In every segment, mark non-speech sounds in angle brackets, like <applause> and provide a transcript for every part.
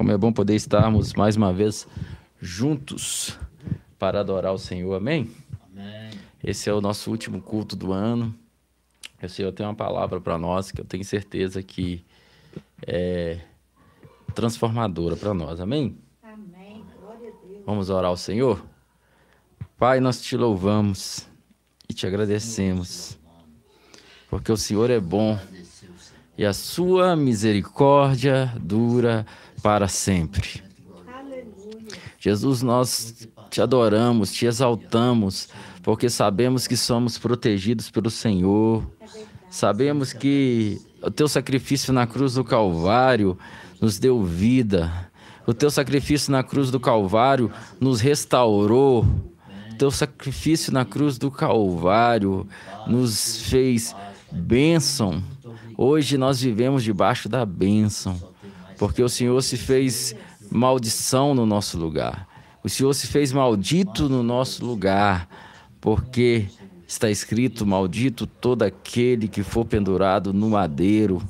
Como é bom poder estarmos mais uma vez juntos para adorar o Senhor. Amém? Amém. Esse é o nosso último culto do ano. O Senhor tem uma palavra para nós que eu tenho certeza que é transformadora para nós. Amém? Amém. Glória a Deus. Vamos orar ao Senhor? Pai, nós te louvamos e te agradecemos, porque o Senhor é bom e a sua misericórdia dura para sempre. Jesus, nós te adoramos, te exaltamos, porque sabemos que somos protegidos pelo Senhor. Sabemos que o teu sacrifício na cruz do Calvário nos deu vida. O teu sacrifício na cruz do Calvário nos restaurou. O teu sacrifício na cruz do Calvário nos fez bênção. Hoje nós vivemos debaixo da bênção, porque o Senhor se fez maldição no nosso lugar. O Senhor se fez maldito no nosso lugar, porque está escrito: Maldito todo aquele que for pendurado no madeiro.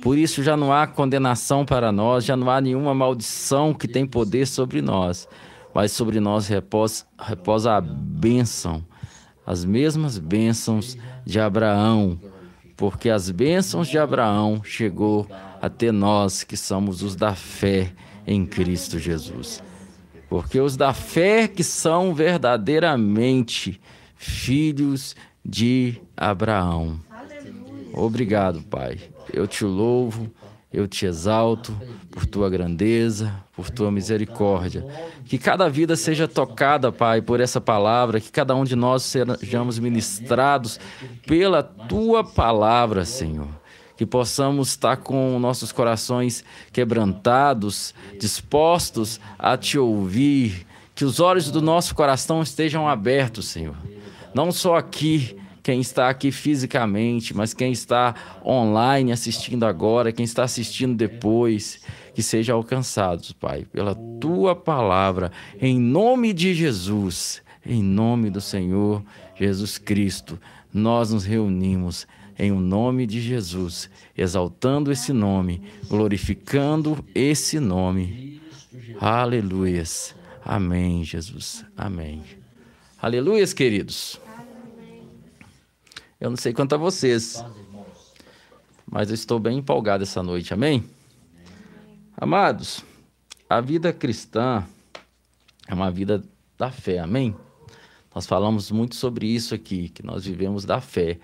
Por isso já não há condenação para nós, já não há nenhuma maldição que tem poder sobre nós, mas sobre nós reposa, reposa a bênção, as mesmas bênçãos de Abraão, porque as bênçãos de Abraão chegou até nós que somos os da fé em Cristo Jesus. Porque os da fé que são verdadeiramente filhos de Abraão. Obrigado, Pai. Eu te louvo, eu te exalto por tua grandeza, por tua misericórdia. Que cada vida seja tocada, Pai, por essa palavra, que cada um de nós sejamos ministrados pela tua palavra, Senhor que possamos estar com nossos corações quebrantados, dispostos a te ouvir, que os olhos do nosso coração estejam abertos, Senhor. Não só aqui, quem está aqui fisicamente, mas quem está online assistindo agora, quem está assistindo depois, que sejam alcançados, Pai, pela tua palavra, em nome de Jesus, em nome do Senhor Jesus Cristo, nós nos reunimos em o nome de Jesus, exaltando esse nome, glorificando esse nome. Aleluias. Amém, Jesus. Amém. Aleluias, queridos. Eu não sei quanto a vocês, mas eu estou bem empolgado essa noite. Amém? Amados, a vida cristã é uma vida da fé. Amém? Nós falamos muito sobre isso aqui, que nós vivemos da fé.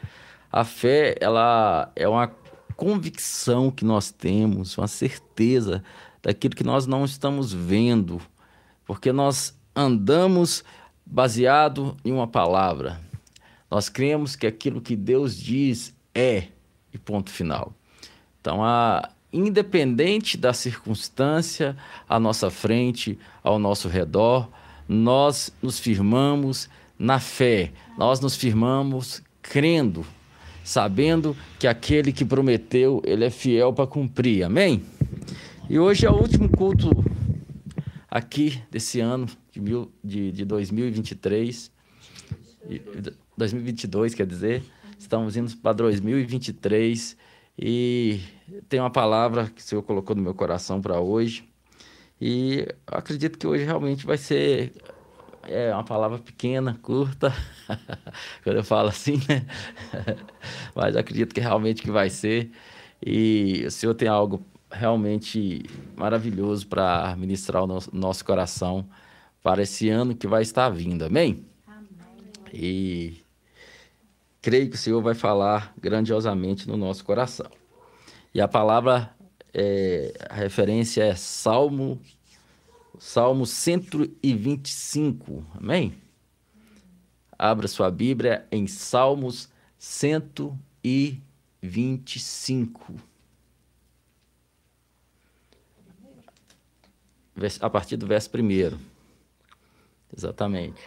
A fé, ela é uma convicção que nós temos, uma certeza daquilo que nós não estamos vendo, porque nós andamos baseado em uma palavra. Nós cremos que aquilo que Deus diz é e ponto final. Então, a, independente da circunstância à nossa frente, ao nosso redor, nós nos firmamos na fé, nós nos firmamos crendo sabendo que aquele que prometeu, ele é fiel para cumprir. Amém? E hoje é o último culto aqui desse ano de, mil, de, de 2023. 2022, quer dizer. Estamos indo para 2023 e tem uma palavra que o Senhor colocou no meu coração para hoje. E acredito que hoje realmente vai ser é uma palavra pequena, curta, <laughs> quando eu falo assim, né? <laughs> Mas acredito que realmente que vai ser. E o Senhor tem algo realmente maravilhoso para ministrar o nosso, nosso coração para esse ano que vai estar vindo. Amém? Amém? E creio que o Senhor vai falar grandiosamente no nosso coração. E a palavra, é, a referência é Salmo Salmo 125. Amém? Abra sua Bíblia em Salmos 125. A partir do verso 1. Exatamente.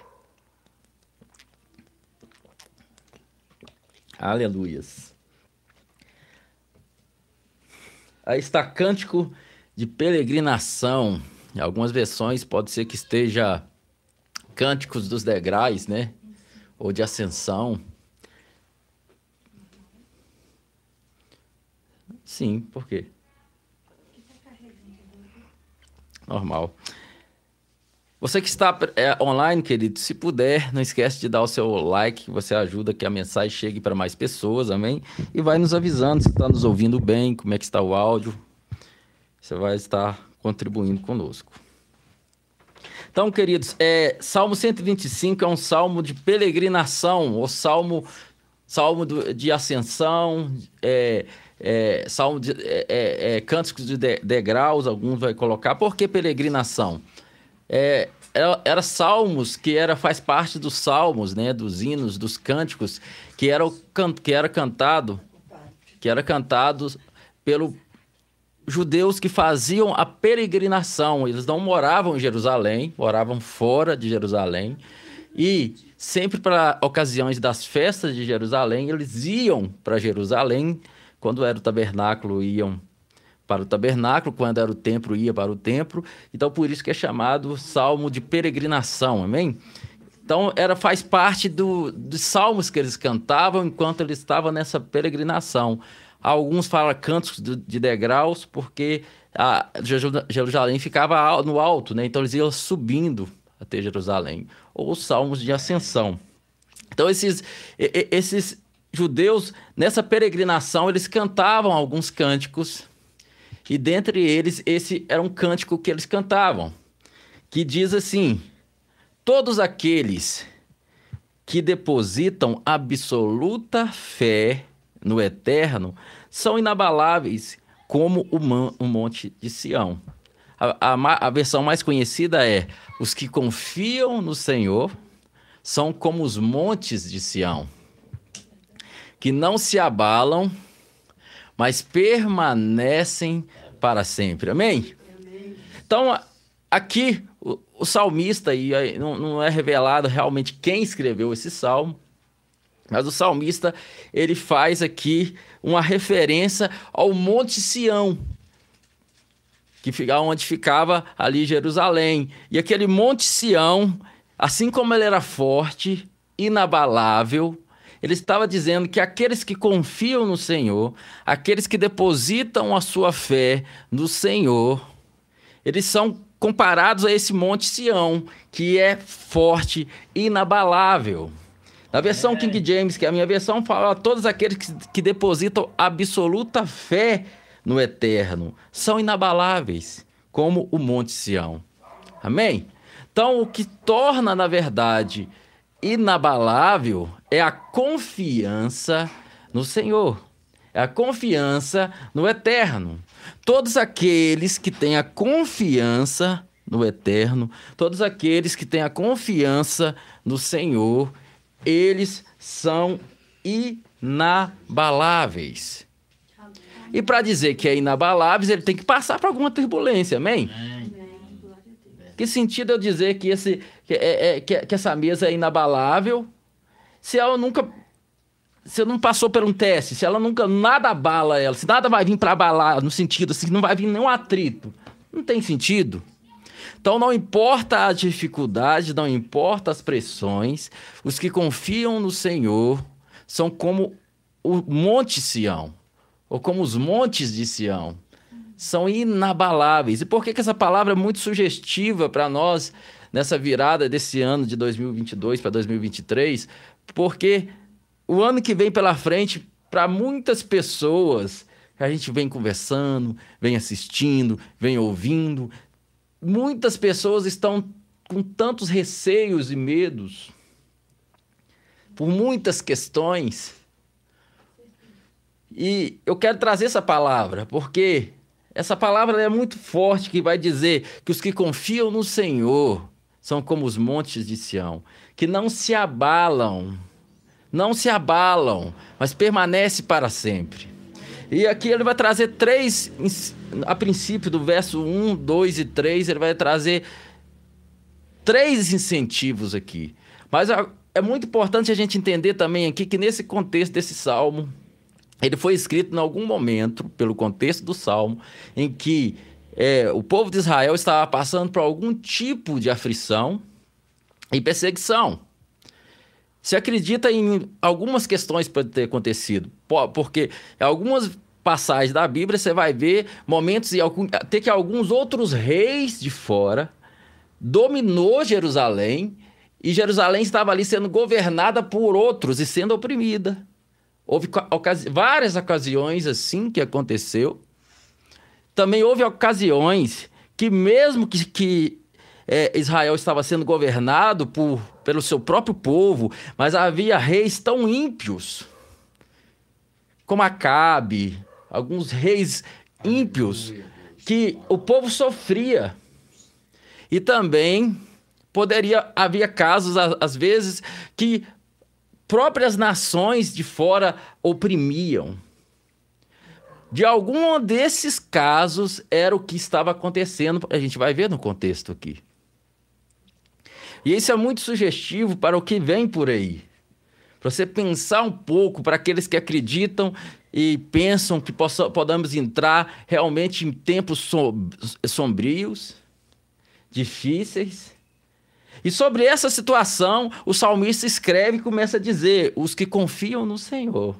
Aleluias. Aí está cântico de peregrinação. Em algumas versões pode ser que esteja Cânticos dos Degraus, né? Ou de Ascensão. Sim, por quê? normal. Você que está é, online, querido, se puder, não esquece de dar o seu like, você ajuda que a mensagem chegue para mais pessoas, amém? E vai nos avisando se está nos ouvindo bem, como é que está o áudio. Você vai estar contribuindo conosco. Então, queridos, é, Salmo 125 é um salmo de peregrinação, ou salmo, salmo do, de ascensão, é, é, salmo de é, é, é cânticos de degraus, alguns vai colocar. Por que peregrinação? É, era, era, salmos que era faz parte dos salmos, né, dos hinos, dos cânticos que era que era cantado, que era cantado pelo judeus que faziam a peregrinação. Eles não moravam em Jerusalém, moravam fora de Jerusalém. E sempre para ocasiões das festas de Jerusalém, eles iam para Jerusalém. Quando era o tabernáculo, iam para o tabernáculo, quando era o templo, ia para o templo. Então, por isso que é chamado salmo de peregrinação, amém? Então, era, faz parte do, dos salmos que eles cantavam enquanto eles estavam nessa peregrinação. Alguns falam cantos de degraus, porque a Jerusalém ficava no alto, né? Então eles iam subindo até Jerusalém. Ou salmos de ascensão. Então esses, esses judeus, nessa peregrinação, eles cantavam alguns cânticos. E dentre eles, esse era um cântico que eles cantavam, que diz assim: Todos aqueles que depositam absoluta fé no eterno são inabaláveis como o, man, o monte de Sião. A, a, a versão mais conhecida é: os que confiam no Senhor são como os montes de Sião, que não se abalam, mas permanecem para sempre. Amém? Então, aqui, o, o salmista, e não, não, é revelado realmente quem escreveu esse salmo, mas o salmista, ele faz aqui uma referência ao Monte Sião, que fica onde ficava ali Jerusalém. E aquele Monte Sião, assim como ele era forte, inabalável, ele estava dizendo que aqueles que confiam no Senhor, aqueles que depositam a sua fé no Senhor, eles são comparados a esse Monte Sião, que é forte, inabalável. Na versão King James, que é a minha versão, fala todos aqueles que, que depositam absoluta fé no eterno são inabaláveis, como o Monte Sião. Amém? Então, o que torna, na verdade, inabalável é a confiança no Senhor, é a confiança no eterno. Todos aqueles que têm a confiança no eterno, todos aqueles que têm a confiança no Senhor, eles são inabaláveis. E para dizer que é inabaláveis, ele tem que passar por alguma turbulência, amém? amém. Que sentido eu dizer que, esse, que, é, é, que, que essa mesa é inabalável se ela nunca se não passou por um teste, se ela nunca nada abala ela, se nada vai vir para abalar, no sentido assim, não vai vir nenhum atrito, não tem sentido. Então não importa a dificuldade, não importa as pressões, os que confiam no Senhor são como o monte Sião, ou como os montes de Sião. São inabaláveis. E por que, que essa palavra é muito sugestiva para nós nessa virada desse ano de 2022 para 2023? Porque o ano que vem pela frente, para muitas pessoas, a gente vem conversando, vem assistindo, vem ouvindo, muitas pessoas estão com tantos receios e medos por muitas questões. E eu quero trazer essa palavra, porque essa palavra é muito forte que vai dizer que os que confiam no Senhor são como os montes de Sião, que não se abalam, não se abalam, mas permanece para sempre. E aqui ele vai trazer três, a princípio do verso 1, 2 e 3, ele vai trazer três incentivos aqui. Mas é muito importante a gente entender também aqui que nesse contexto desse salmo, ele foi escrito em algum momento, pelo contexto do salmo, em que é, o povo de Israel estava passando por algum tipo de aflição e perseguição. Se acredita em algumas questões podem ter acontecido, porque algumas passagens da Bíblia, você vai ver momentos e até que alguns outros reis de fora dominou Jerusalém e Jerusalém estava ali sendo governada por outros e sendo oprimida. Houve ocasi várias ocasiões assim que aconteceu. Também houve ocasiões que, mesmo que, que é, Israel estava sendo governado por, pelo seu próprio povo, mas havia reis tão ímpios, como Acabe, alguns reis ímpios, que o povo sofria. E também poderia havia casos às vezes que próprias nações de fora oprimiam. De algum desses casos era o que estava acontecendo, a gente vai ver no contexto aqui. E isso é muito sugestivo para o que vem por aí. Para você pensar um pouco para aqueles que acreditam e pensam que possa, entrar realmente em tempos sombrios, difíceis, e sobre essa situação, o salmista escreve e começa a dizer: os que confiam no Senhor.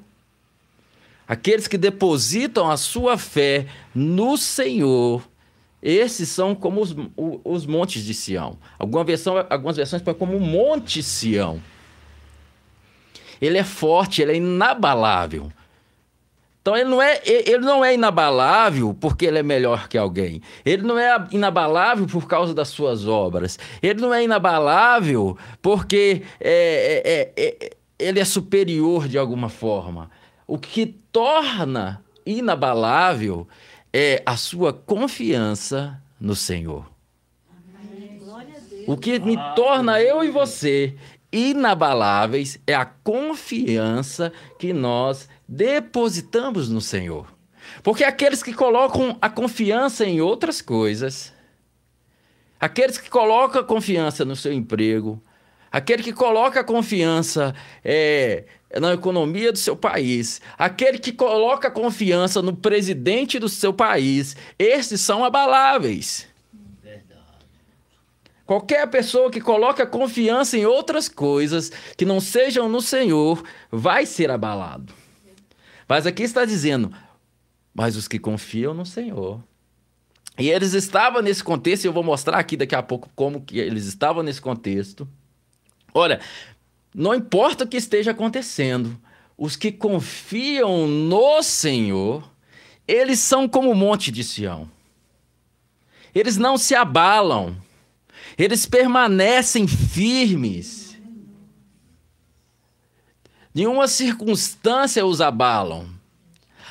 Aqueles que depositam a sua fé no Senhor, esses são como os, os montes de Sião. Alguma versão, algumas versões põem como Monte Sião. Ele é forte, ele é inabalável. Então ele não, é, ele não é inabalável porque ele é melhor que alguém. Ele não é inabalável por causa das suas obras. Ele não é inabalável porque é, é, é, é, ele é superior de alguma forma. O que torna inabalável é a sua confiança no Senhor. O que me torna eu e você inabaláveis é a confiança que nós depositamos no Senhor. Porque aqueles que colocam a confiança em outras coisas, aqueles que colocam a confiança no seu emprego, aquele que coloca a confiança é, na economia do seu país, aquele que coloca a confiança no presidente do seu país, esses são abaláveis. Qualquer pessoa que coloca confiança em outras coisas que não sejam no Senhor vai ser abalado. Mas aqui está dizendo, mas os que confiam no Senhor. E eles estavam nesse contexto, e eu vou mostrar aqui daqui a pouco como que eles estavam nesse contexto. Olha, não importa o que esteja acontecendo, os que confiam no Senhor, eles são como o monte de Sião. Eles não se abalam. Eles permanecem firmes Nenhuma circunstância os abalam.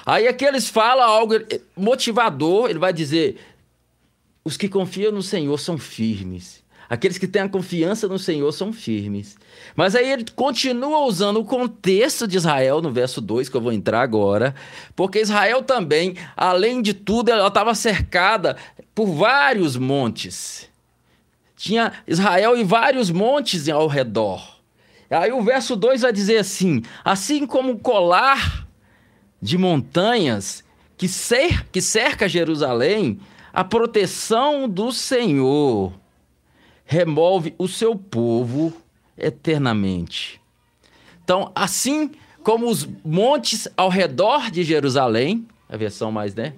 Aí aqueles falam algo motivador, ele vai dizer: os que confiam no Senhor são firmes. Aqueles que têm a confiança no Senhor são firmes. Mas aí ele continua usando o contexto de Israel no verso 2, que eu vou entrar agora, porque Israel também, além de tudo, ela estava cercada por vários montes. Tinha Israel e vários montes ao redor. Aí o verso 2 vai dizer assim: assim como o colar de montanhas que, cer que cerca Jerusalém, a proteção do Senhor remove o seu povo eternamente. Então, assim como os montes ao redor de Jerusalém, a versão mais, né?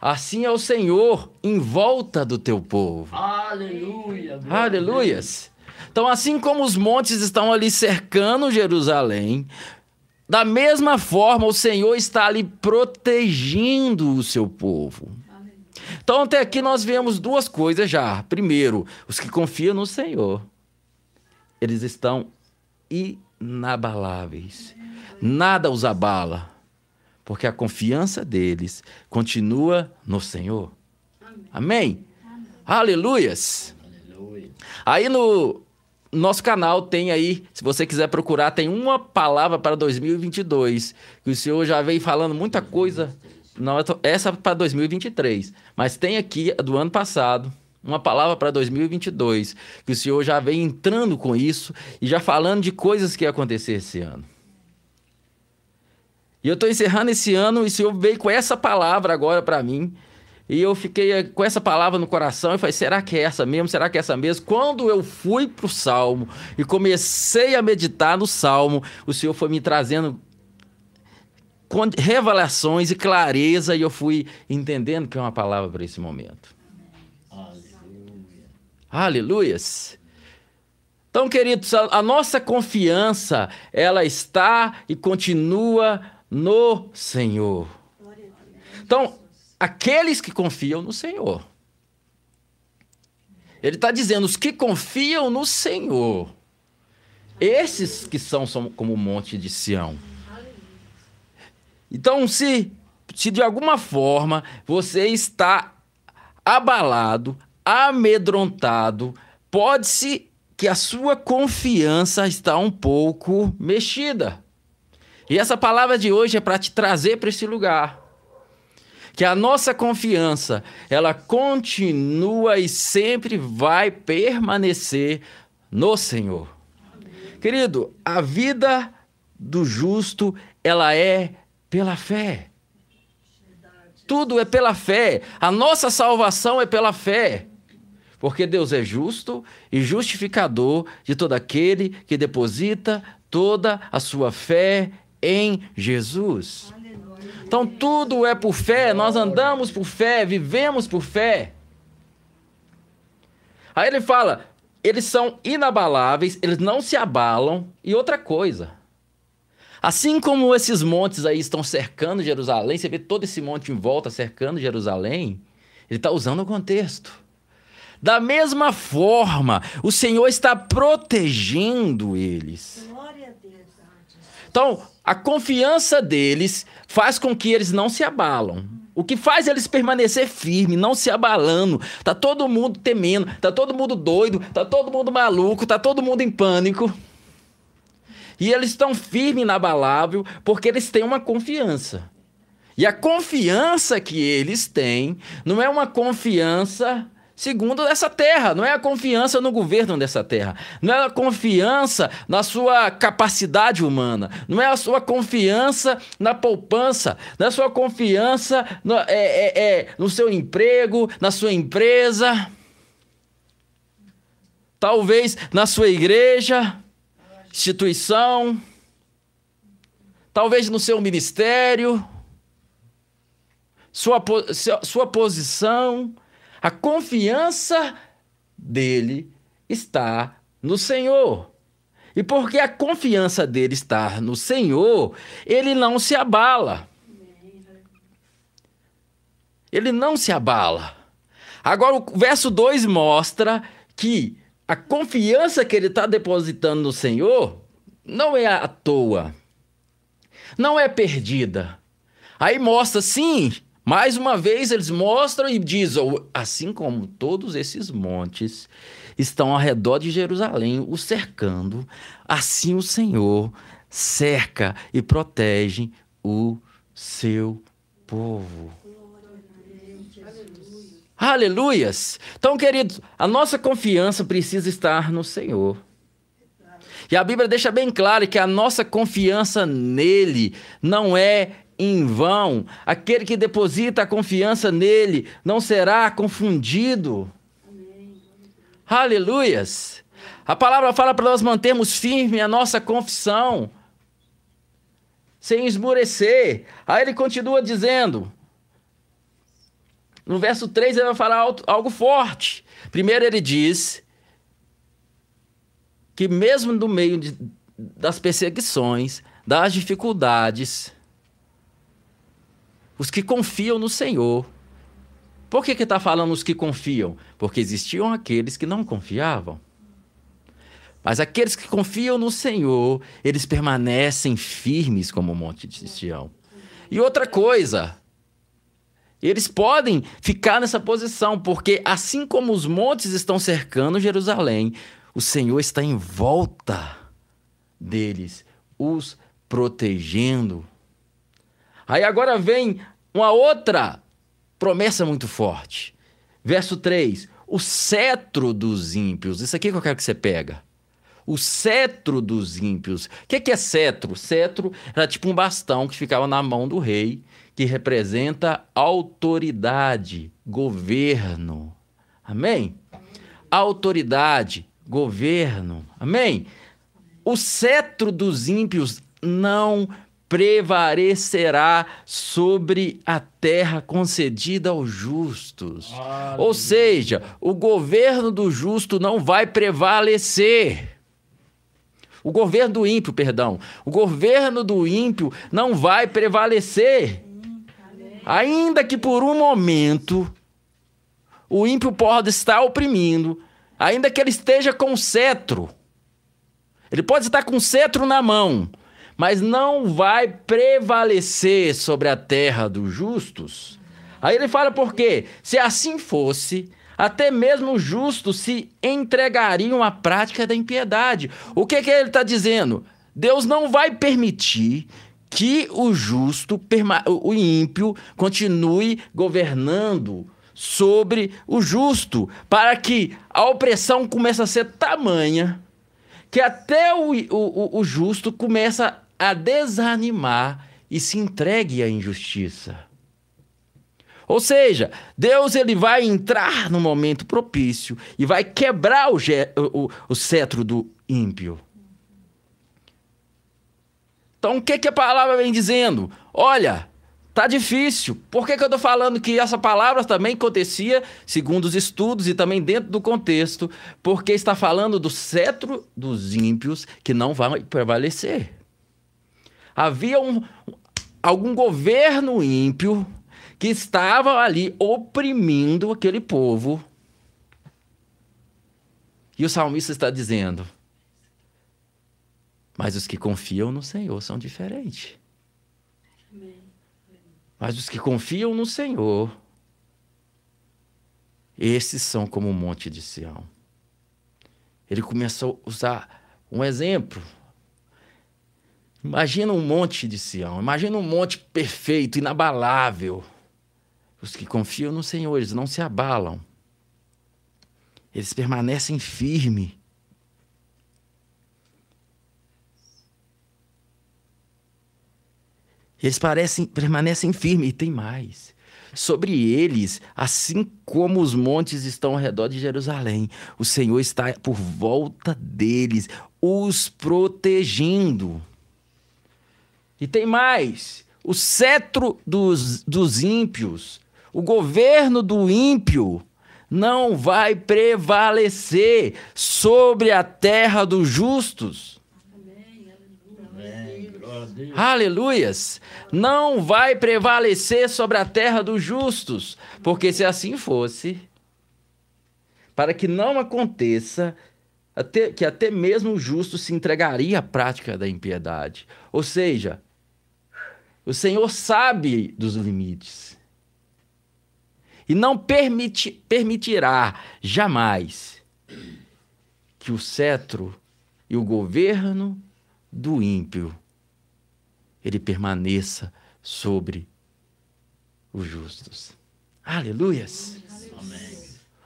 Assim é o Senhor em volta do teu povo. Aleluia. Aleluias. Então, assim como os montes estão ali cercando Jerusalém, da mesma forma o Senhor está ali protegendo o seu povo. Então, até aqui nós vemos duas coisas já. Primeiro, os que confiam no Senhor, eles estão inabaláveis. Nada os abala, porque a confiança deles continua no Senhor. Amém? Amém? Aleluias! Aleluia. Aí no nosso canal tem aí, se você quiser procurar, tem uma palavra para 2022. Que o senhor já veio falando muita coisa. Não, essa para 2023. Mas tem aqui do ano passado, uma palavra para 2022. Que o senhor já vem entrando com isso e já falando de coisas que acontecer esse ano. E eu estou encerrando esse ano e o senhor veio com essa palavra agora para mim. E eu fiquei eh, com essa palavra no coração e falei: será que é essa mesmo? Será que é essa mesmo? Quando eu fui para o salmo e comecei a meditar no salmo, o Senhor foi me trazendo revelações e clareza e eu fui entendendo que é uma palavra para esse momento. Aleluia. Aleluias. Então, queridos, a, a nossa confiança, ela está e continua no Senhor. Então, aqueles que confiam no Senhor. Ele está dizendo: os que confiam no Senhor, esses que são, são como o monte de Sião. Então, se, se de alguma forma você está abalado, amedrontado, pode-se que a sua confiança está um pouco mexida. E essa palavra de hoje é para te trazer para esse lugar. Que a nossa confiança, ela continua e sempre vai permanecer no Senhor. Querido, a vida do justo, ela é pela fé. Tudo é pela fé. A nossa salvação é pela fé. Porque Deus é justo e justificador de todo aquele que deposita toda a sua fé em Jesus. Então tudo é por fé, nós andamos por fé, vivemos por fé. Aí ele fala: eles são inabaláveis, eles não se abalam. E outra coisa, assim como esses montes aí estão cercando Jerusalém, você vê todo esse monte em volta cercando Jerusalém, ele está usando o contexto. Da mesma forma, o Senhor está protegendo eles. Então, a confiança deles faz com que eles não se abalam. O que faz eles permanecer firmes, não se abalando. Tá todo mundo temendo, tá todo mundo doido, tá todo mundo maluco, tá todo mundo em pânico. E eles estão firmes, inabalável, porque eles têm uma confiança. E a confiança que eles têm não é uma confiança segundo essa terra. Não é a confiança no governo dessa terra. Não é a confiança na sua capacidade humana. Não é a sua confiança na poupança. Não é a sua confiança no, é, é, é, no seu emprego, na sua empresa. Talvez na sua igreja, instituição. Talvez no seu ministério. Sua, sua posição a confiança dele está no Senhor. E porque a confiança dele está no Senhor, ele não se abala. Ele não se abala. Agora, o verso 2 mostra que a confiança que ele está depositando no Senhor não é à toa, não é perdida. Aí mostra, sim, mais uma vez, eles mostram e dizem: assim como todos esses montes estão ao redor de Jerusalém, o cercando, assim o Senhor cerca e protege o seu povo. Aleluias! Então, queridos, a nossa confiança precisa estar no Senhor. E a Bíblia deixa bem claro que a nossa confiança nele não é em vão. Aquele que deposita a confiança nele não será confundido. Amém. Aleluias. A palavra fala para nós mantermos firme a nossa confissão, sem esmurecer. Aí ele continua dizendo, no verso 3 ele vai falar algo forte. Primeiro ele diz que mesmo no meio de, das perseguições, das dificuldades, os que confiam no Senhor. Por que está falando os que confiam? Porque existiam aqueles que não confiavam. Mas aqueles que confiam no Senhor, eles permanecem firmes como o monte de Sião. E outra coisa, eles podem ficar nessa posição, porque assim como os montes estão cercando Jerusalém, o Senhor está em volta deles, os protegendo. Aí agora vem uma outra promessa muito forte. Verso 3: o cetro dos ímpios. Isso aqui que eu quero que você pega. O cetro dos ímpios. O que é cetro? Cetro era tipo um bastão que ficava na mão do rei, que representa autoridade, governo. Amém? Autoridade, governo. Amém? O cetro dos ímpios não prevalecerá sobre a terra concedida aos justos. Ou seja, o governo do justo não vai prevalecer. O governo do ímpio, perdão. O governo do ímpio não vai prevalecer. Ainda que por um momento o ímpio pode estar oprimindo, ainda que ele esteja com cetro. Ele pode estar com cetro na mão, mas não vai prevalecer sobre a terra dos justos. Aí ele fala por quê? Se assim fosse, até mesmo os justos se entregariam à prática da impiedade. O que, que ele está dizendo? Deus não vai permitir que o justo, o ímpio, continue governando sobre o justo, para que a opressão comece a ser tamanha que até o, o, o justo começa a desanimar e se entregue à injustiça. Ou seja, Deus ele vai entrar no momento propício e vai quebrar o, o, o cetro do ímpio. Então, o que, que a palavra vem dizendo? Olha, tá difícil. Por que, que eu estou falando que essa palavra também acontecia, segundo os estudos e também dentro do contexto? Porque está falando do cetro dos ímpios que não vai prevalecer havia um, algum governo ímpio que estava ali oprimindo aquele povo. E o salmista está dizendo: Mas os que confiam no Senhor são diferentes. Mas os que confiam no Senhor, esses são como o monte de Sião. Ele começou a usar um exemplo Imagina um monte de Sião, imagina um monte perfeito, inabalável. Os que confiam no Senhor, eles não se abalam. Eles permanecem firmes. Eles parecem, permanecem firmes e tem mais. Sobre eles, assim como os montes estão ao redor de Jerusalém, o Senhor está por volta deles, os protegendo. E tem mais: o cetro dos, dos ímpios, o governo do ímpio, não vai prevalecer sobre a terra dos justos. Aleluias! Não vai prevalecer sobre a terra dos justos, porque se assim fosse, para que não aconteça, até, que até mesmo o justo se entregaria à prática da impiedade. Ou seja, o Senhor sabe dos limites. E não permiti, permitirá jamais que o cetro e o governo do ímpio ele permaneça sobre os justos. Aleluias. Amém.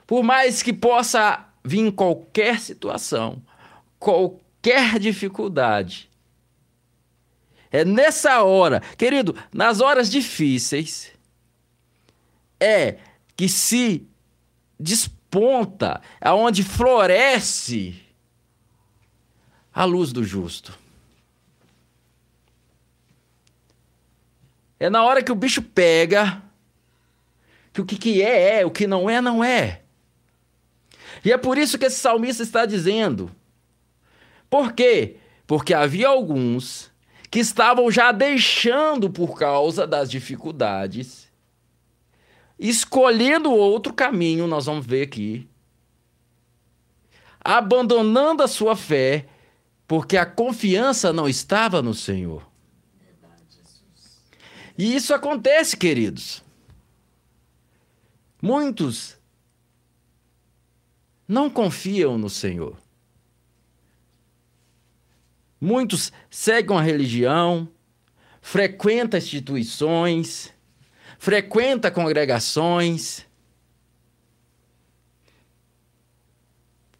Por mais que possa vir qualquer situação, qualquer dificuldade, é nessa hora, querido, nas horas difíceis, é que se desponta, aonde floresce a luz do justo. É na hora que o bicho pega, que o que, que é, é, o que não é, não é. E é por isso que esse salmista está dizendo. Por quê? Porque havia alguns que estavam já deixando por causa das dificuldades, escolhendo outro caminho, nós vamos ver aqui, abandonando a sua fé, porque a confiança não estava no Senhor. E isso acontece, queridos. Muitos não confiam no Senhor. Muitos seguem a religião, frequentam instituições, frequentam congregações,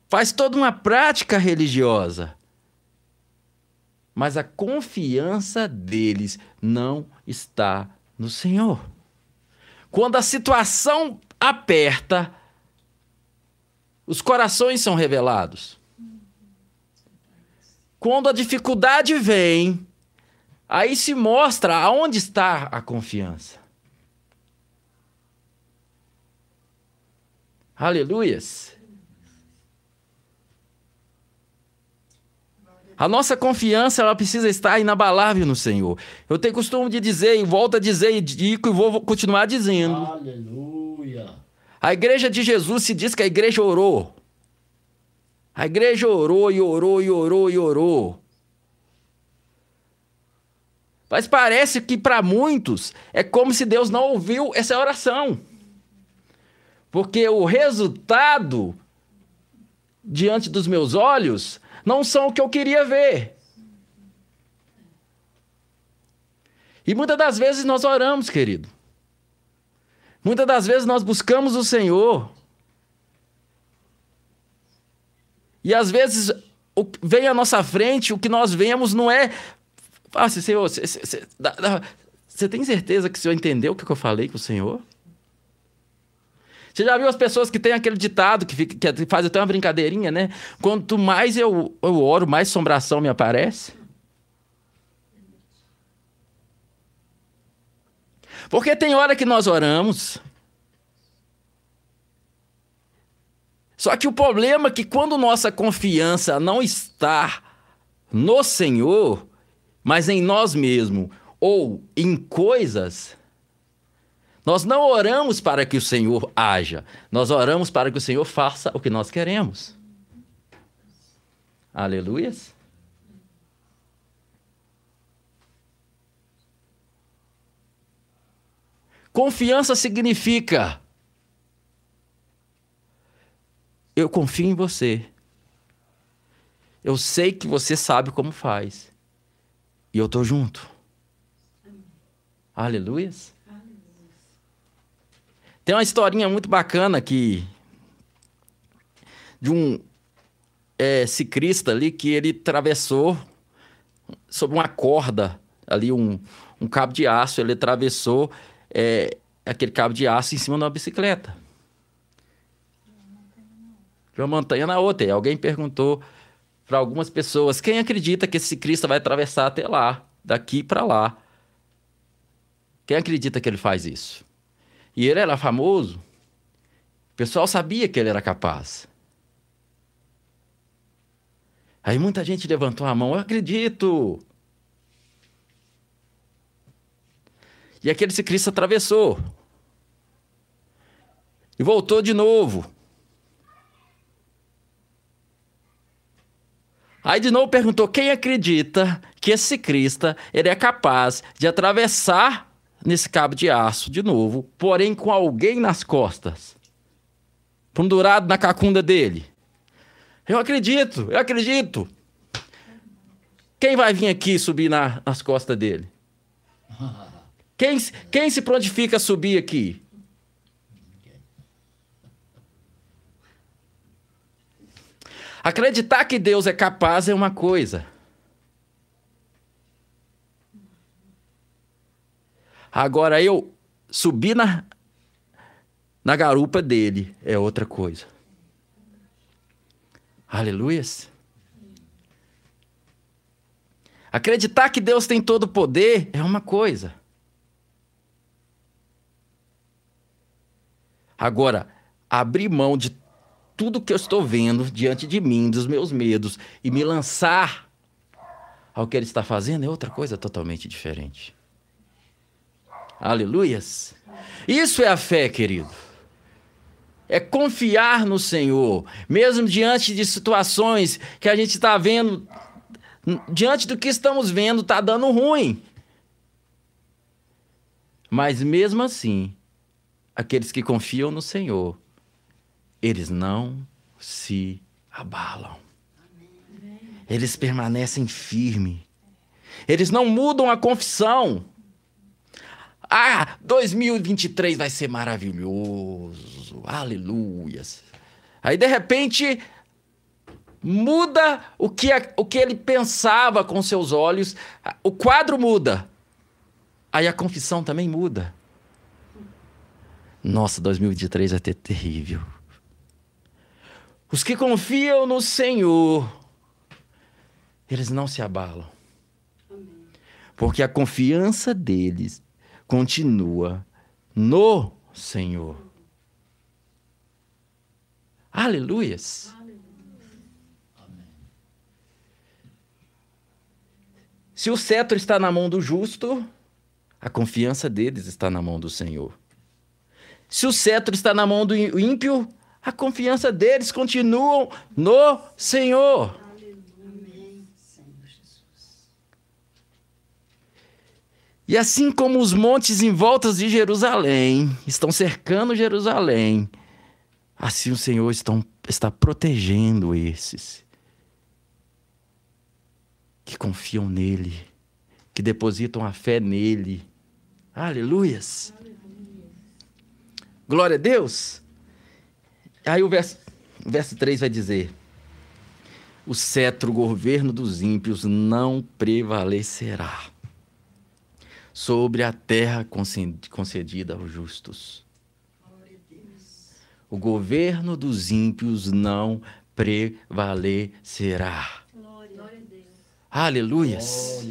faz toda uma prática religiosa. Mas a confiança deles não está no Senhor. Quando a situação aperta, os corações são revelados. Quando a dificuldade vem, Aí se mostra aonde está a confiança. Aleluias. A nossa confiança ela precisa estar inabalável no Senhor. Eu tenho costume de dizer e volto a dizer e digo e vou continuar dizendo. Aleluia. A igreja de Jesus se diz que a igreja orou. A igreja orou e orou e orou e orou. Mas parece que para muitos é como se Deus não ouviu essa oração. Porque o resultado diante dos meus olhos não são o que eu queria ver. E muitas das vezes nós oramos, querido. Muitas das vezes nós buscamos o Senhor. E às vezes vem à nossa frente, o que nós vemos não é ah, Senhor, você, você tem certeza que o Senhor entendeu o que eu falei com o Senhor? Você já viu as pessoas que têm aquele ditado que, fica, que faz até uma brincadeirinha, né? Quanto mais eu, eu oro, mais sombração me aparece. Porque tem hora que nós oramos. Só que o problema é que quando nossa confiança não está no Senhor, mas em nós mesmos ou em coisas, nós não oramos para que o Senhor haja, nós oramos para que o Senhor faça o que nós queremos. Aleluias. Confiança significa eu confio em você. Eu sei que você sabe como faz. E eu estou junto. Aleluias. Tem uma historinha muito bacana que de um é, ciclista ali que ele atravessou sobre uma corda ali um, um cabo de aço ele atravessou é, aquele cabo de aço em cima de uma bicicleta de uma montanha na outra e alguém perguntou para algumas pessoas. Quem acredita que esse ciclista vai atravessar até lá, daqui para lá? Quem acredita que ele faz isso? E ele era famoso. O pessoal sabia que ele era capaz. Aí muita gente levantou a mão, eu acredito. E aquele ciclista atravessou. E voltou de novo. Aí de novo perguntou quem acredita que esse ciclista ele é capaz de atravessar nesse cabo de aço de novo, porém com alguém nas costas, pendurado na cacunda dele. Eu acredito, eu acredito. Quem vai vir aqui subir na, nas costas dele? Quem, quem se prontifica a subir aqui? Acreditar que Deus é capaz é uma coisa. Agora eu subir na, na garupa dele é outra coisa. Aleluias. Acreditar que Deus tem todo o poder é uma coisa. Agora, abrir mão de tudo que eu estou vendo diante de mim, dos meus medos, e me lançar ao que ele está fazendo é outra coisa totalmente diferente. Aleluias. Isso é a fé, querido. É confiar no Senhor, mesmo diante de situações que a gente está vendo, diante do que estamos vendo, está dando ruim. Mas mesmo assim, aqueles que confiam no Senhor eles não se abalam. Eles permanecem firmes. Eles não mudam a confissão. Ah, 2023 vai ser maravilhoso. Aleluias. Aí, de repente, muda o que, o que ele pensava com seus olhos. O quadro muda. Aí a confissão também muda. Nossa, 2023 vai ter terrível. Os que confiam no Senhor, eles não se abalam. porque a confiança deles continua no Senhor. Aleluias. Se o cetro está na mão do justo, a confiança deles está na mão do Senhor. Se o cetro está na mão do ímpio, a confiança deles continua no Senhor. E assim como os montes em volta de Jerusalém estão cercando Jerusalém, assim o Senhor estão, está protegendo esses que confiam nele, que depositam a fé nele. Aleluias. Glória a Deus. Aí o verso, o verso 3 vai dizer: O cetro, o governo dos ímpios não prevalecerá sobre a terra concedida aos justos. O governo dos ímpios não prevalecerá. Aleluias.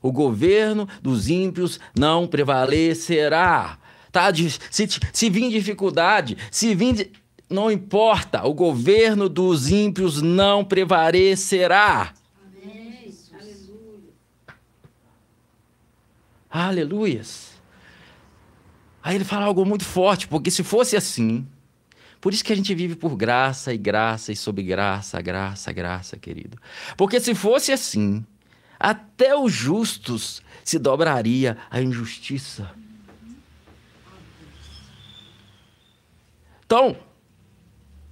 O governo dos ímpios não prevalecerá. Tá? Se, se vir dificuldade, se vir. Não importa, o governo dos ímpios não prevalecerá. Amém. Aleluias. Aí ele fala algo muito forte, porque se fosse assim, por isso que a gente vive por graça e graça e sob graça, graça, graça, querido. Porque se fosse assim, até os justos se dobraria à injustiça. Então,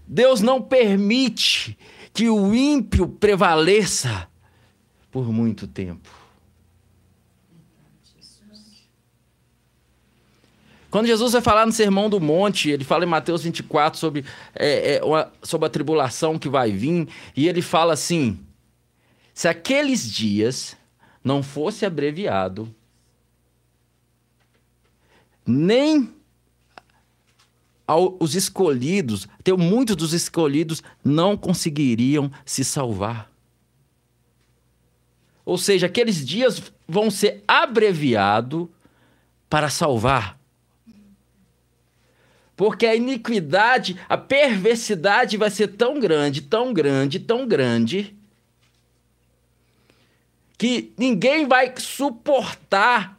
Deus não permite que o ímpio prevaleça por muito tempo. Quando Jesus vai falar no Sermão do Monte, ele fala em Mateus 24 sobre, é, é, uma, sobre a tribulação que vai vir, e ele fala assim: se aqueles dias não fosse abreviado, nem os escolhidos, até muitos dos escolhidos não conseguiriam se salvar. Ou seja, aqueles dias vão ser abreviados para salvar porque a iniquidade, a perversidade vai ser tão grande, tão grande, tão grande, que ninguém vai suportar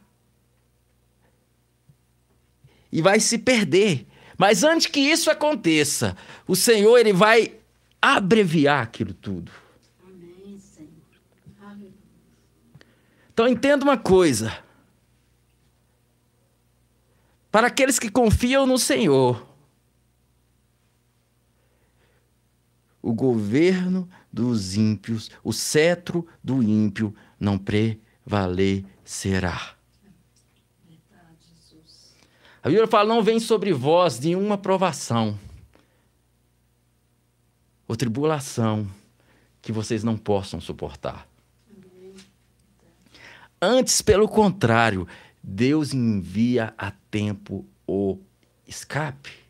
e vai se perder. Mas antes que isso aconteça, o Senhor ele vai abreviar aquilo tudo. Amém, Senhor. Então entenda uma coisa. Para aqueles que confiam no Senhor, o governo dos ímpios, o cetro do ímpio não prevalecerá. A Bíblia fala: não vem sobre vós nenhuma provação ou tribulação que vocês não possam suportar. Antes, pelo contrário, Deus envia a tempo o escape.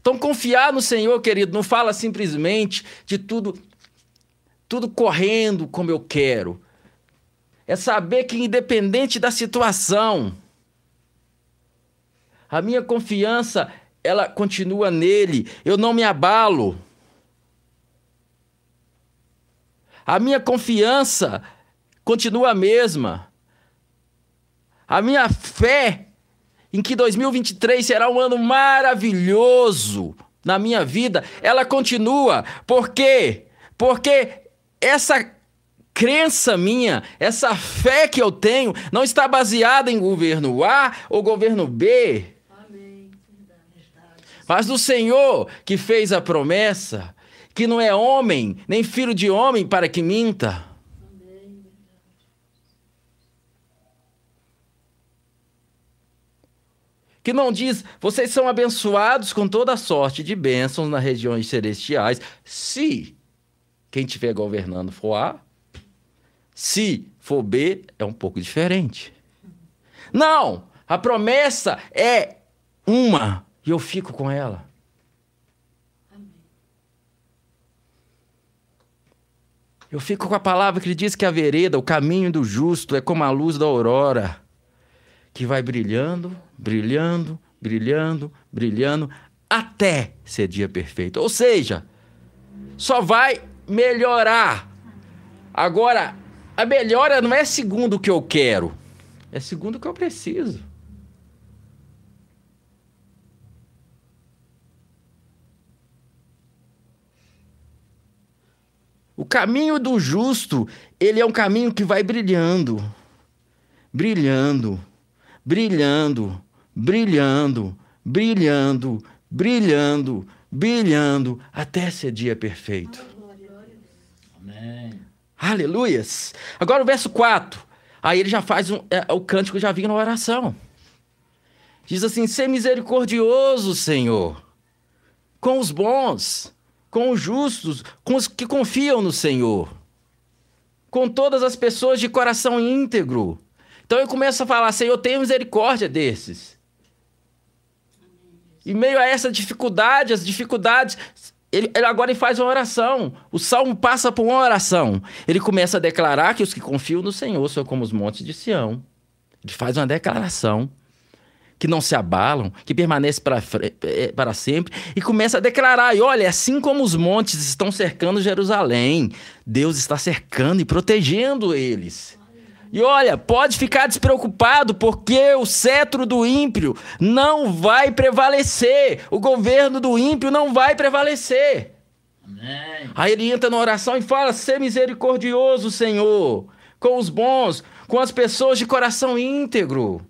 Então, confiar no Senhor, querido, não fala simplesmente de tudo, tudo correndo como eu quero. É saber que, independente da situação, a minha confiança, ela continua nele. Eu não me abalo. A minha confiança, continua a mesma. A minha fé em que 2023 será um ano maravilhoso na minha vida, ela continua. Por quê? Porque essa crença minha, essa fé que eu tenho, não está baseada em governo A ou governo B. Mas do Senhor que fez a promessa, que não é homem, nem filho de homem para que minta. Que não diz: vocês são abençoados com toda sorte de bênçãos nas regiões celestiais, se quem estiver governando for A, se for B, é um pouco diferente. Não! A promessa é uma e eu fico com ela. Eu fico com a palavra que ele diz que a vereda, o caminho do justo, é como a luz da aurora, que vai brilhando, brilhando, brilhando, brilhando, até ser dia perfeito. Ou seja, só vai melhorar. Agora, a melhora não é segundo o que eu quero, é segundo o que eu preciso. O caminho do justo, ele é um caminho que vai brilhando, brilhando, brilhando, brilhando, brilhando, brilhando, brilhando, até ser dia perfeito. Amém. Aleluias. Agora o verso 4. Aí ele já faz um, é, o cântico já vinha na oração. Diz assim: Ser misericordioso, Senhor, com os bons com os justos, com os que confiam no Senhor, com todas as pessoas de coração íntegro. Então eu começo a falar, Senhor, tenha misericórdia desses. Em meio a essa dificuldade, as dificuldades, ele, ele, agora ele faz uma oração. O salmo passa por uma oração. Ele começa a declarar que os que confiam no Senhor são como os montes de Sião. Ele faz uma declaração que não se abalam, que permanecem para, eh, para sempre, e começa a declarar: e olha, assim como os montes estão cercando Jerusalém, Deus está cercando e protegendo eles. E olha, pode ficar despreocupado, porque o cetro do ímpio não vai prevalecer, o governo do ímpio não vai prevalecer. Amém. Aí ele entra na oração e fala: Ser misericordioso, Senhor, com os bons, com as pessoas de coração íntegro.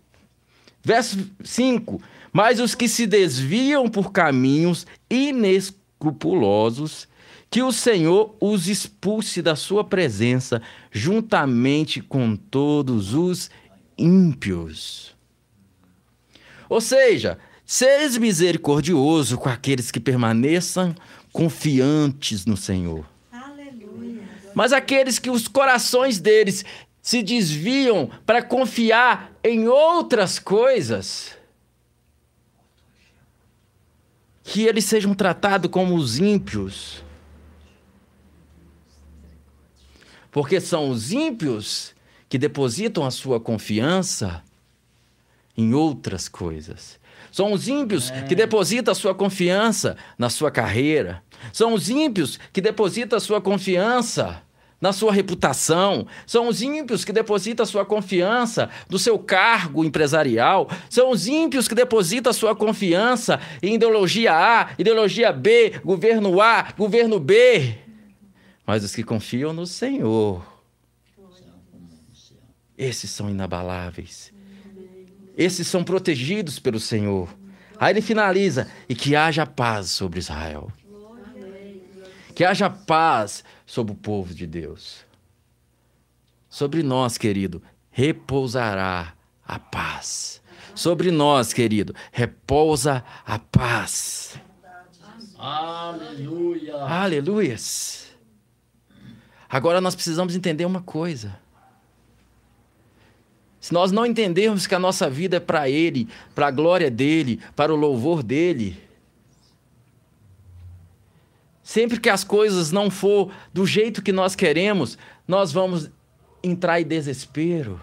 Verso 5: Mas os que se desviam por caminhos inescrupulosos, que o Senhor os expulse da sua presença, juntamente com todos os ímpios. Ou seja, seja misericordioso com aqueles que permaneçam confiantes no Senhor. Aleluia. Mas aqueles que os corações deles se desviam para confiar em outras coisas, que eles sejam tratados como os ímpios. Porque são os ímpios que depositam a sua confiança em outras coisas. São os ímpios é. que depositam a sua confiança na sua carreira. São os ímpios que depositam a sua confiança na sua reputação, são os ímpios que depositam a sua confiança no seu cargo empresarial, são os ímpios que depositam a sua confiança em ideologia A, ideologia B, governo A, governo B. Mas os que confiam no Senhor, esses são inabaláveis. Esses são protegidos pelo Senhor. Aí ele finaliza: e que haja paz sobre Israel. Que haja paz sobre o povo de Deus. Sobre nós, querido, repousará a paz. Sobre nós, querido, repousa a paz. Aleluia. Aleluias. Agora nós precisamos entender uma coisa. Se nós não entendermos que a nossa vida é para Ele, para a glória dEle, para o louvor dEle, Sempre que as coisas não for do jeito que nós queremos, nós vamos entrar em desespero.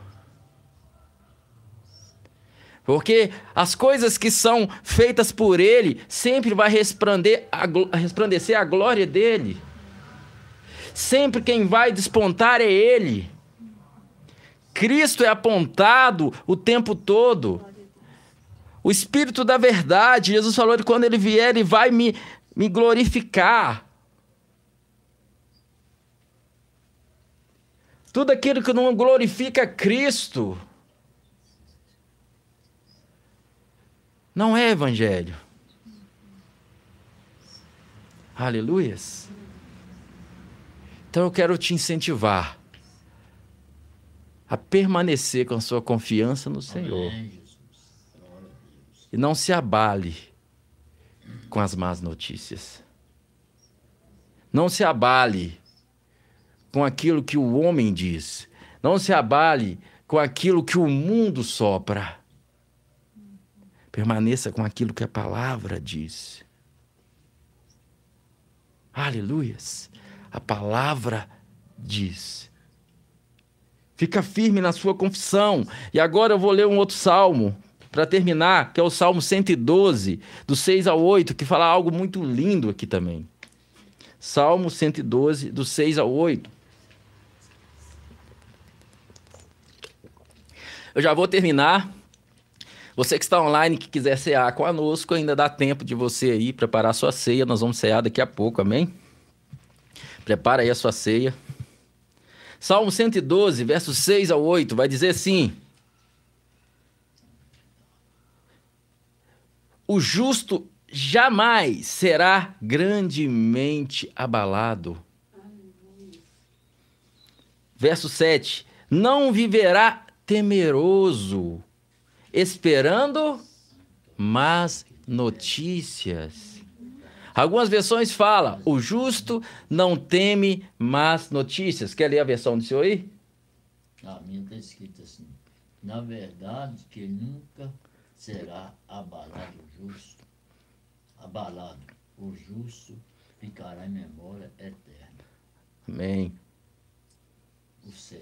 Porque as coisas que são feitas por Ele sempre vai resplandecer a glória dele. Sempre quem vai despontar é Ele. Cristo é apontado o tempo todo. O Espírito da Verdade, Jesus falou que quando Ele vier, Ele vai me me glorificar. Tudo aquilo que não glorifica Cristo não é evangelho. Aleluias. Então eu quero te incentivar a permanecer com a sua confiança no Senhor. E não se abale com as más notícias. Não se abale com aquilo que o homem diz. Não se abale com aquilo que o mundo sopra. Permaneça com aquilo que a palavra diz. Aleluias. A palavra diz. Fica firme na sua confissão. E agora eu vou ler um outro salmo para terminar, que é o Salmo 112, do 6 ao 8, que fala algo muito lindo aqui também. Salmo 112, do 6 ao 8. Eu já vou terminar. Você que está online, que quiser cear conosco, ainda dá tempo de você aí preparar sua ceia. Nós vamos cear daqui a pouco, amém? Prepara aí a sua ceia. Salmo 112, versos 6 ao 8, vai dizer assim: O justo jamais será grandemente abalado. Verso 7: Não viverá temeroso, esperando más notícias. Algumas versões falam: o justo não teme más notícias. Quer ler a versão do senhor aí? A minha está escrito assim: na verdade, que nunca será abalado o justo. Abalado, o justo ficará em memória eterna. Amém. O 7.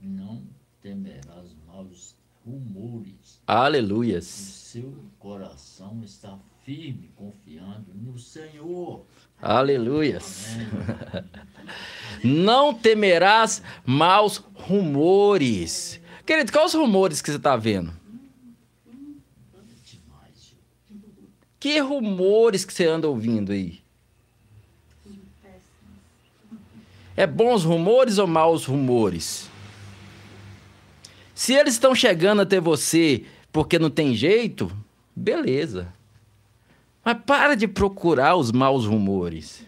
Não temerás maus rumores. Aleluias. O seu coração está firme, confiando no Senhor. Aleluias. <laughs> Não temerás maus rumores. Querido, quais os rumores que você está vendo? Que rumores que você anda ouvindo aí? É bons rumores ou maus rumores? Se eles estão chegando até você porque não tem jeito, beleza. Mas para de procurar os maus rumores.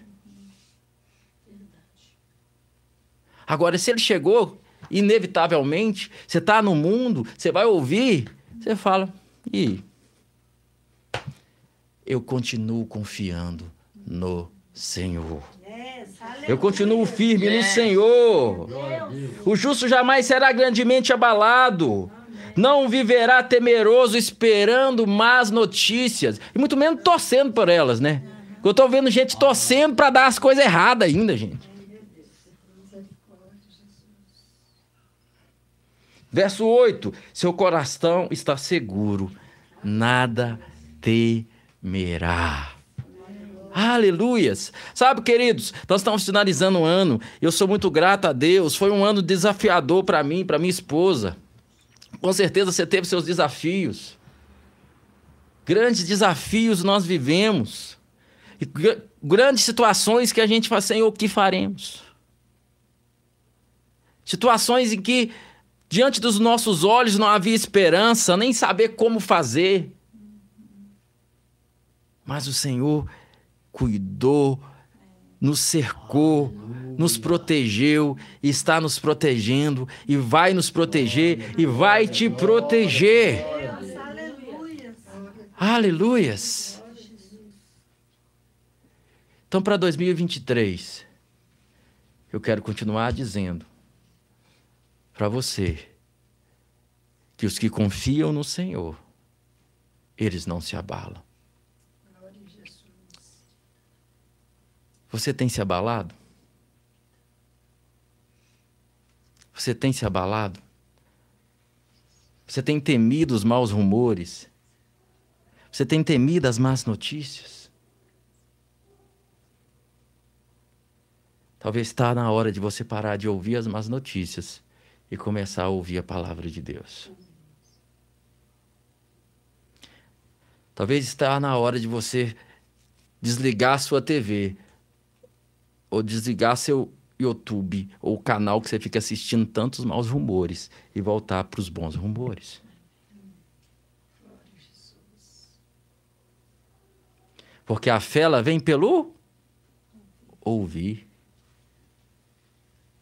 Agora, se ele chegou, inevitavelmente, você está no mundo, você vai ouvir, você fala, e eu continuo confiando no Senhor. Eu continuo firme no Senhor. O justo jamais será grandemente abalado. Não viverá temeroso esperando más notícias. E muito menos torcendo por elas, né? Eu tô vendo gente torcendo para dar as coisas erradas ainda, gente. Verso 8: Seu coração está seguro, nada temerá. Aleluias. Sabe, queridos, nós estamos finalizando o ano. Eu sou muito grato a Deus. Foi um ano desafiador para mim, para minha esposa. Com certeza você teve seus desafios. Grandes desafios nós vivemos. E grandes situações que a gente fala, Senhor, o que faremos? Situações em que diante dos nossos olhos não havia esperança, nem saber como fazer. Mas o Senhor cuidou, nos cercou, nos protegeu, está nos protegendo e vai nos proteger e vai te proteger. Aleluias. Então, para 2023, eu quero continuar dizendo para você que os que confiam no Senhor, eles não se abalam. Você tem se abalado? Você tem se abalado? Você tem temido os maus rumores? Você tem temido as más notícias? Talvez está na hora de você parar de ouvir as más notícias e começar a ouvir a palavra de Deus. Talvez está na hora de você desligar sua TV ou desligar seu YouTube ou canal que você fica assistindo tantos maus rumores e voltar para os bons rumores. Porque a fé ela vem pelo ouvir.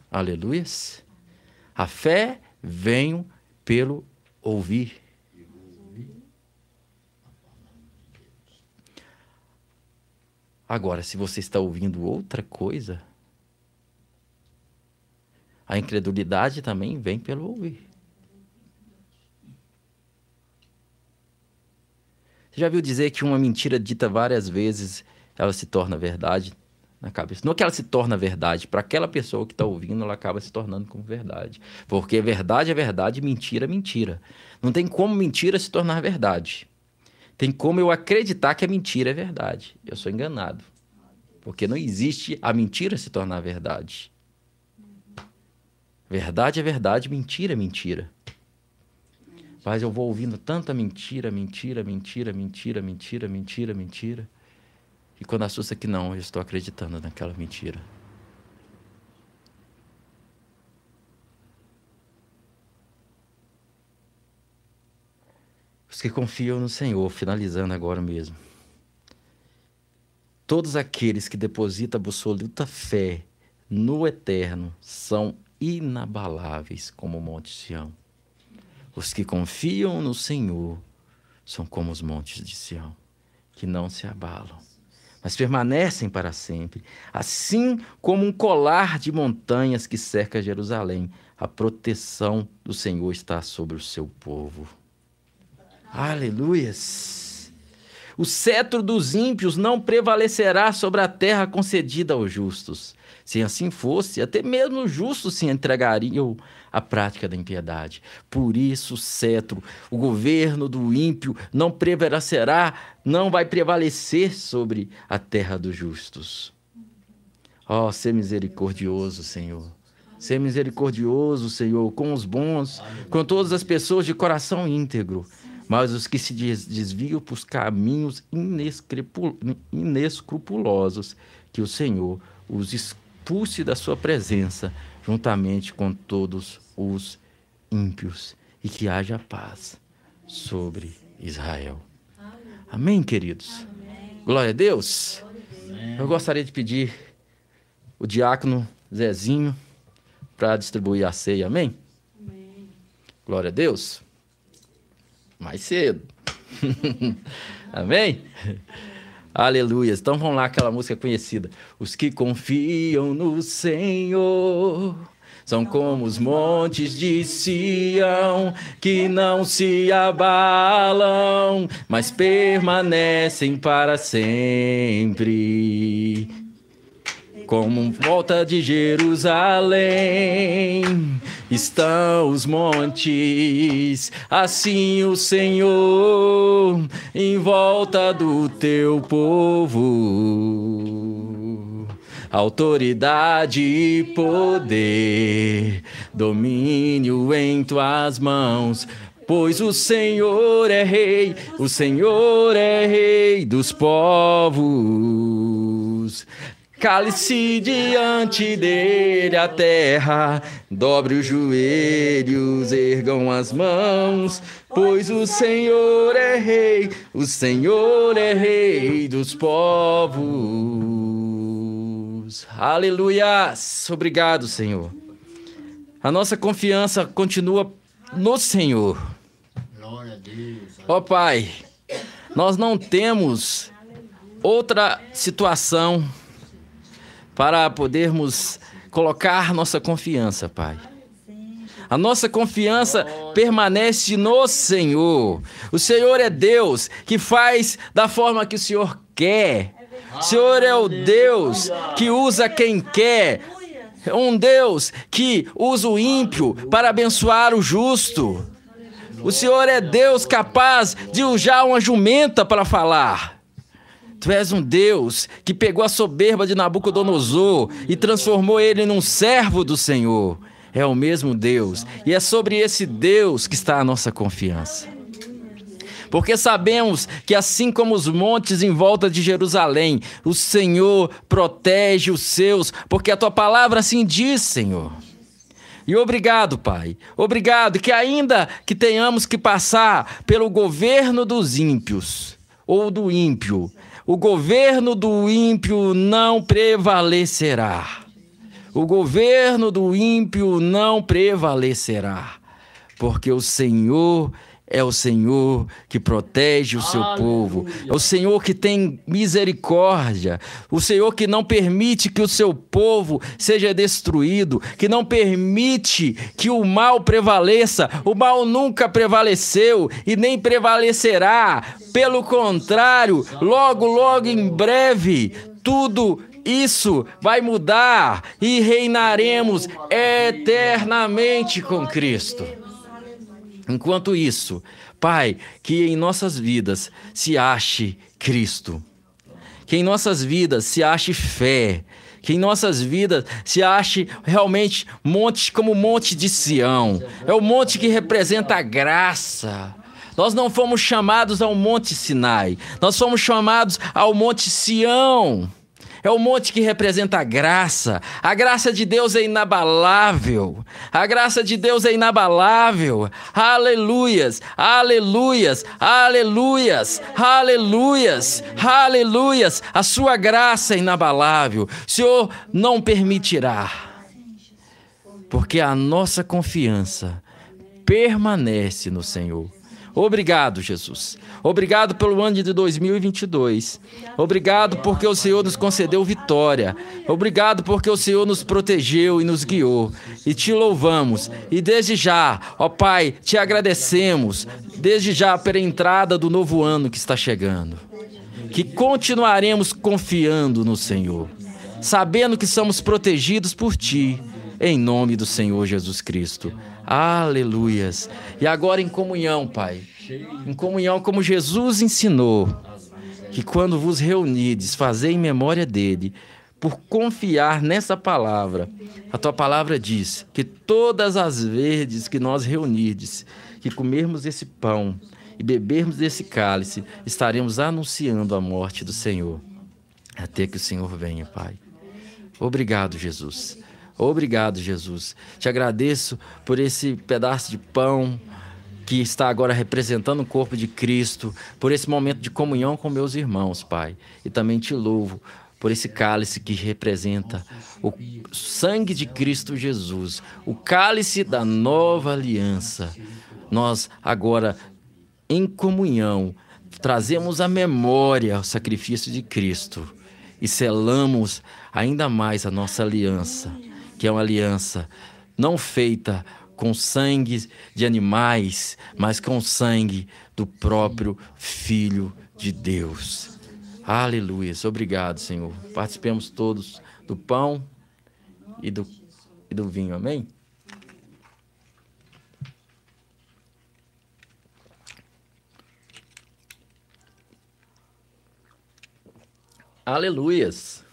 Aleluias. A fé vem pelo ouvir. Agora, se você está ouvindo outra coisa, a incredulidade também vem pelo ouvir. Você já viu dizer que uma mentira dita várias vezes, ela se torna verdade na cabeça. Não que ela se torna verdade. Para aquela pessoa que está ouvindo, ela acaba se tornando como verdade. Porque verdade é verdade, mentira é mentira. Não tem como mentira se tornar verdade. Tem como eu acreditar que a mentira é verdade. Eu sou enganado. Porque não existe a mentira se tornar verdade. Verdade é verdade, mentira é mentira. Mas eu vou ouvindo tanta mentira, mentira, mentira, mentira, mentira, mentira, mentira. E quando assusta que não, eu estou acreditando naquela mentira. Os que confiam no Senhor, finalizando agora mesmo. Todos aqueles que depositam absoluta fé no eterno são inabaláveis como o Monte Sião. Os que confiam no Senhor são como os montes de Sião, que não se abalam mas permanecem para sempre. Assim como um colar de montanhas que cerca Jerusalém, a proteção do Senhor está sobre o seu povo. Aleluias! O cetro dos ímpios não prevalecerá sobre a terra concedida aos justos. Se assim fosse, até mesmo os justos se entregariam à prática da impiedade. Por isso, cetro, o governo do ímpio, não prevalecerá, não vai prevalecer sobre a terra dos justos. Ó, oh, ser misericordioso, Senhor. Ser misericordioso, Senhor, com os bons, com todas as pessoas de coração íntegro mas os que se desviam para os caminhos inescrupulosos, que o Senhor os expulse da sua presença, juntamente com todos os ímpios, e que haja paz sobre Israel. Amém, queridos? Glória a Deus. Eu gostaria de pedir o diácono Zezinho para distribuir a ceia. Amém? Glória a Deus. Mais cedo. <laughs> Amém? Aleluia. Então vamos lá, aquela música conhecida. Os que confiam no Senhor são como os montes de Sião, que não se abalam, mas permanecem para sempre. Como volta de Jerusalém estão os montes, assim o Senhor em volta do teu povo. Autoridade e poder, domínio em tuas mãos, Pois o Senhor é rei, o Senhor é rei dos povos. Cale-se diante dele a terra, dobre os joelhos, ergam as mãos, pois o Senhor é rei, o Senhor é rei dos povos. Aleluias! Obrigado, Senhor. A nossa confiança continua no Senhor. Glória a Deus. Ó oh, Pai, nós não temos outra situação para podermos colocar nossa confiança, Pai. A nossa confiança permanece no Senhor. O Senhor é Deus que faz da forma que o Senhor quer. O Senhor é o Deus que usa quem quer. Um Deus que usa o ímpio para abençoar o justo. O Senhor é Deus capaz de usar uma jumenta para falar. Tu és um Deus que pegou a soberba de Nabucodonosor e transformou ele num servo do Senhor. É o mesmo Deus. E é sobre esse Deus que está a nossa confiança. Porque sabemos que, assim como os montes em volta de Jerusalém, o Senhor protege os seus, porque a tua palavra assim diz, Senhor. E obrigado, Pai. Obrigado que, ainda que tenhamos que passar pelo governo dos ímpios ou do ímpio, o governo do ímpio não prevalecerá. O governo do ímpio não prevalecerá, porque o Senhor é o Senhor que protege o seu Aleluia. povo, é o Senhor que tem misericórdia, o Senhor que não permite que o seu povo seja destruído, que não permite que o mal prevaleça. O mal nunca prevaleceu e nem prevalecerá. Pelo contrário, logo, logo em breve, tudo isso vai mudar e reinaremos eternamente com Cristo. Enquanto isso, Pai, que em nossas vidas se ache Cristo. Que em nossas vidas se ache fé, que em nossas vidas se ache realmente montes como o Monte de Sião. É o monte que representa a graça. Nós não fomos chamados ao Monte Sinai, nós fomos chamados ao Monte Sião. É o monte que representa a graça. A graça de Deus é inabalável. A graça de Deus é inabalável. Aleluias, aleluias, aleluias, aleluias, aleluias. A sua graça é inabalável. O Senhor não permitirá. Porque a nossa confiança permanece no Senhor. Obrigado, Jesus. Obrigado pelo ano de 2022. Obrigado porque o Senhor nos concedeu vitória. Obrigado porque o Senhor nos protegeu e nos guiou. E te louvamos. E desde já, ó Pai, te agradecemos. Desde já pela entrada do novo ano que está chegando. Que continuaremos confiando no Senhor, sabendo que somos protegidos por Ti, em nome do Senhor Jesus Cristo. Aleluias. E agora em comunhão, Pai. Em comunhão como Jesus ensinou, que quando vos reunides, fazei em memória dele, por confiar nessa palavra. A tua palavra diz que todas as vezes que nós reunirdes, que comermos esse pão e bebermos desse cálice, estaremos anunciando a morte do Senhor, até que o Senhor venha, Pai. Obrigado, Jesus. Obrigado, Jesus. Te agradeço por esse pedaço de pão que está agora representando o corpo de Cristo, por esse momento de comunhão com meus irmãos, Pai. E também te louvo por esse cálice que representa o sangue de Cristo Jesus, o cálice da nova aliança. Nós agora, em comunhão, trazemos à memória o sacrifício de Cristo e selamos ainda mais a nossa aliança que é uma aliança não feita com sangue de animais, mas com sangue do próprio Filho de Deus. Aleluia. Obrigado, Senhor. Participemos todos do pão e do, e do vinho. Amém? Aleluias.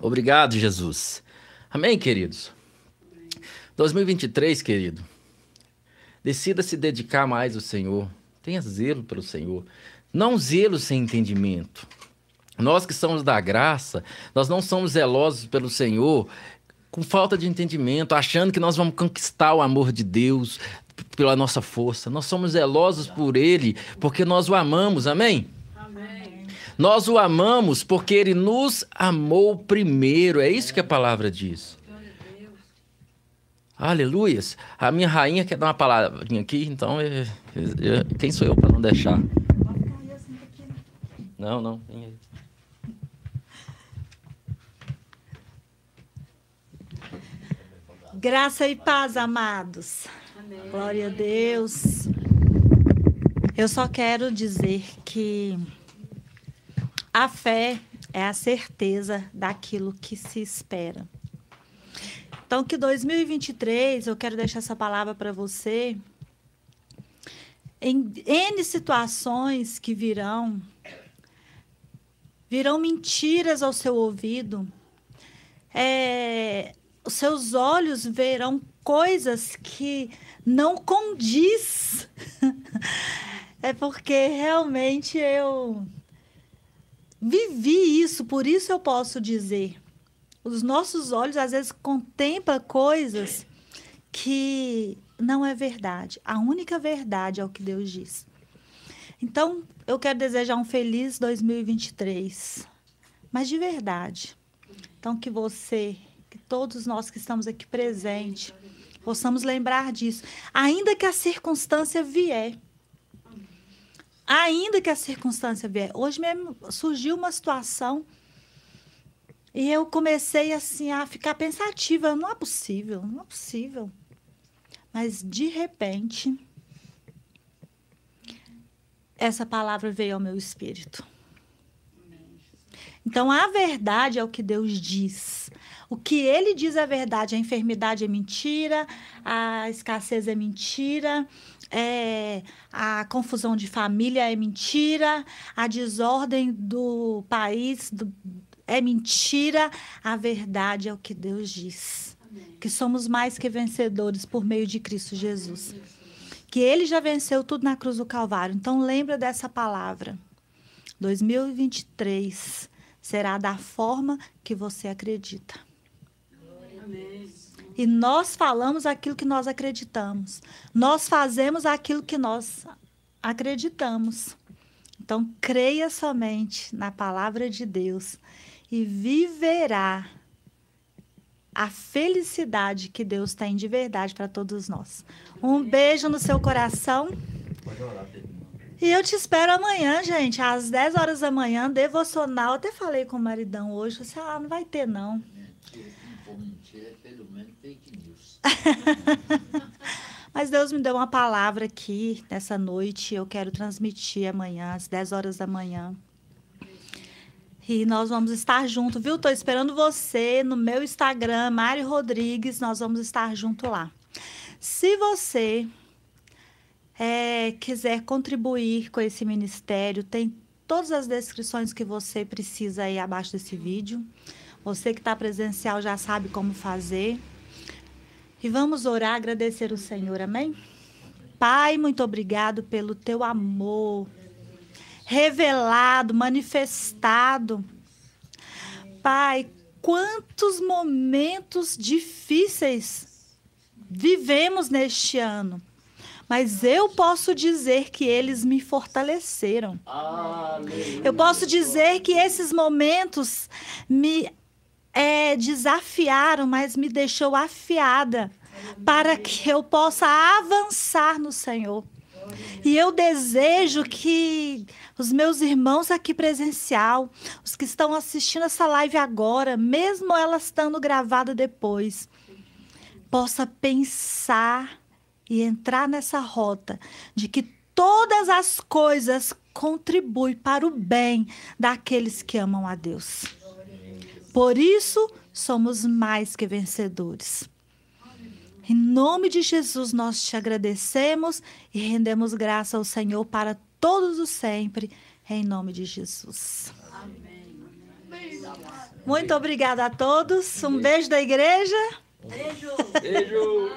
Obrigado, Jesus. Amém, queridos? 2023, querido. Decida se dedicar mais ao Senhor. Tenha zelo pelo Senhor. Não zelo sem entendimento. Nós que somos da graça, nós não somos zelosos pelo Senhor com falta de entendimento, achando que nós vamos conquistar o amor de Deus pela nossa força. Nós somos zelosos por Ele porque nós o amamos. Amém? Nós o amamos porque ele nos amou primeiro. É isso que a palavra diz. Aleluias. A minha rainha quer dar uma palavrinha aqui, então eu, eu, quem sou eu para não deixar? Não, não. Graça e paz, amados. Amém. Glória a Deus. Eu só quero dizer que a fé é a certeza daquilo que se espera. Então, que 2023, eu quero deixar essa palavra para você. Em N situações que virão, virão mentiras ao seu ouvido, é, os seus olhos verão coisas que não condiz. <laughs> é porque realmente eu vivi isso, por isso eu posso dizer. Os nossos olhos às vezes contemplam coisas que não é verdade. A única verdade é o que Deus diz. Então, eu quero desejar um feliz 2023, mas de verdade. Então, que você, que todos nós que estamos aqui presentes, possamos lembrar disso. Ainda que a circunstância vier, ainda que a circunstância vier. Hoje mesmo surgiu uma situação e eu comecei assim a ficar pensativa, não é possível, não é possível. Mas de repente essa palavra veio ao meu espírito. Então, a verdade é o que Deus diz. O que ele diz é verdade. A enfermidade é mentira, a escassez é mentira, é, a confusão de família é mentira, a desordem do país do, é mentira. A verdade é o que Deus diz. Amém. Que somos mais que vencedores por meio de Cristo Jesus. Que ele já venceu tudo na cruz do Calvário. Então, lembra dessa palavra. 2023 será da forma que você acredita. Amém. E nós falamos aquilo que nós acreditamos. Nós fazemos aquilo que nós acreditamos. Então, creia somente na palavra de Deus e viverá a felicidade que Deus tem de verdade para todos nós. Um beijo no seu coração. Pode orar, e eu te espero amanhã, gente, às 10 horas da manhã, devocional. Até falei com o maridão hoje, você ah, não vai ter, não. Mentira, mentira, é pelo menos fake news. <laughs> Mas Deus me deu uma palavra aqui nessa noite. Eu quero transmitir amanhã, às 10 horas da manhã. E nós vamos estar juntos, viu? Estou esperando você no meu Instagram, Mari Rodrigues. Nós vamos estar junto lá. Se você é, quiser contribuir com esse ministério, tem todas as descrições que você precisa aí abaixo desse vídeo. Você que está presencial já sabe como fazer. E vamos orar, agradecer o Senhor, amém? Pai, muito obrigado pelo teu amor revelado, manifestado. Pai, quantos momentos difíceis vivemos neste ano mas eu posso dizer que eles me fortaleceram. Aleluia. Eu posso dizer que esses momentos me é, desafiaram, mas me deixou afiada para que eu possa avançar no Senhor. E eu desejo que os meus irmãos aqui presencial, os que estão assistindo essa live agora, mesmo ela estando gravada depois, possa pensar e entrar nessa rota de que todas as coisas contribuem para o bem daqueles que amam a Deus. Por isso, somos mais que vencedores. Em nome de Jesus, nós te agradecemos e rendemos graça ao Senhor para todos os sempre, em nome de Jesus. Muito obrigada a todos. Um beijo da igreja. Beijo. Beijo.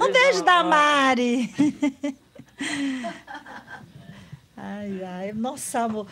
Um beijo da Mari. <laughs> Ai, ai, nossa, amor.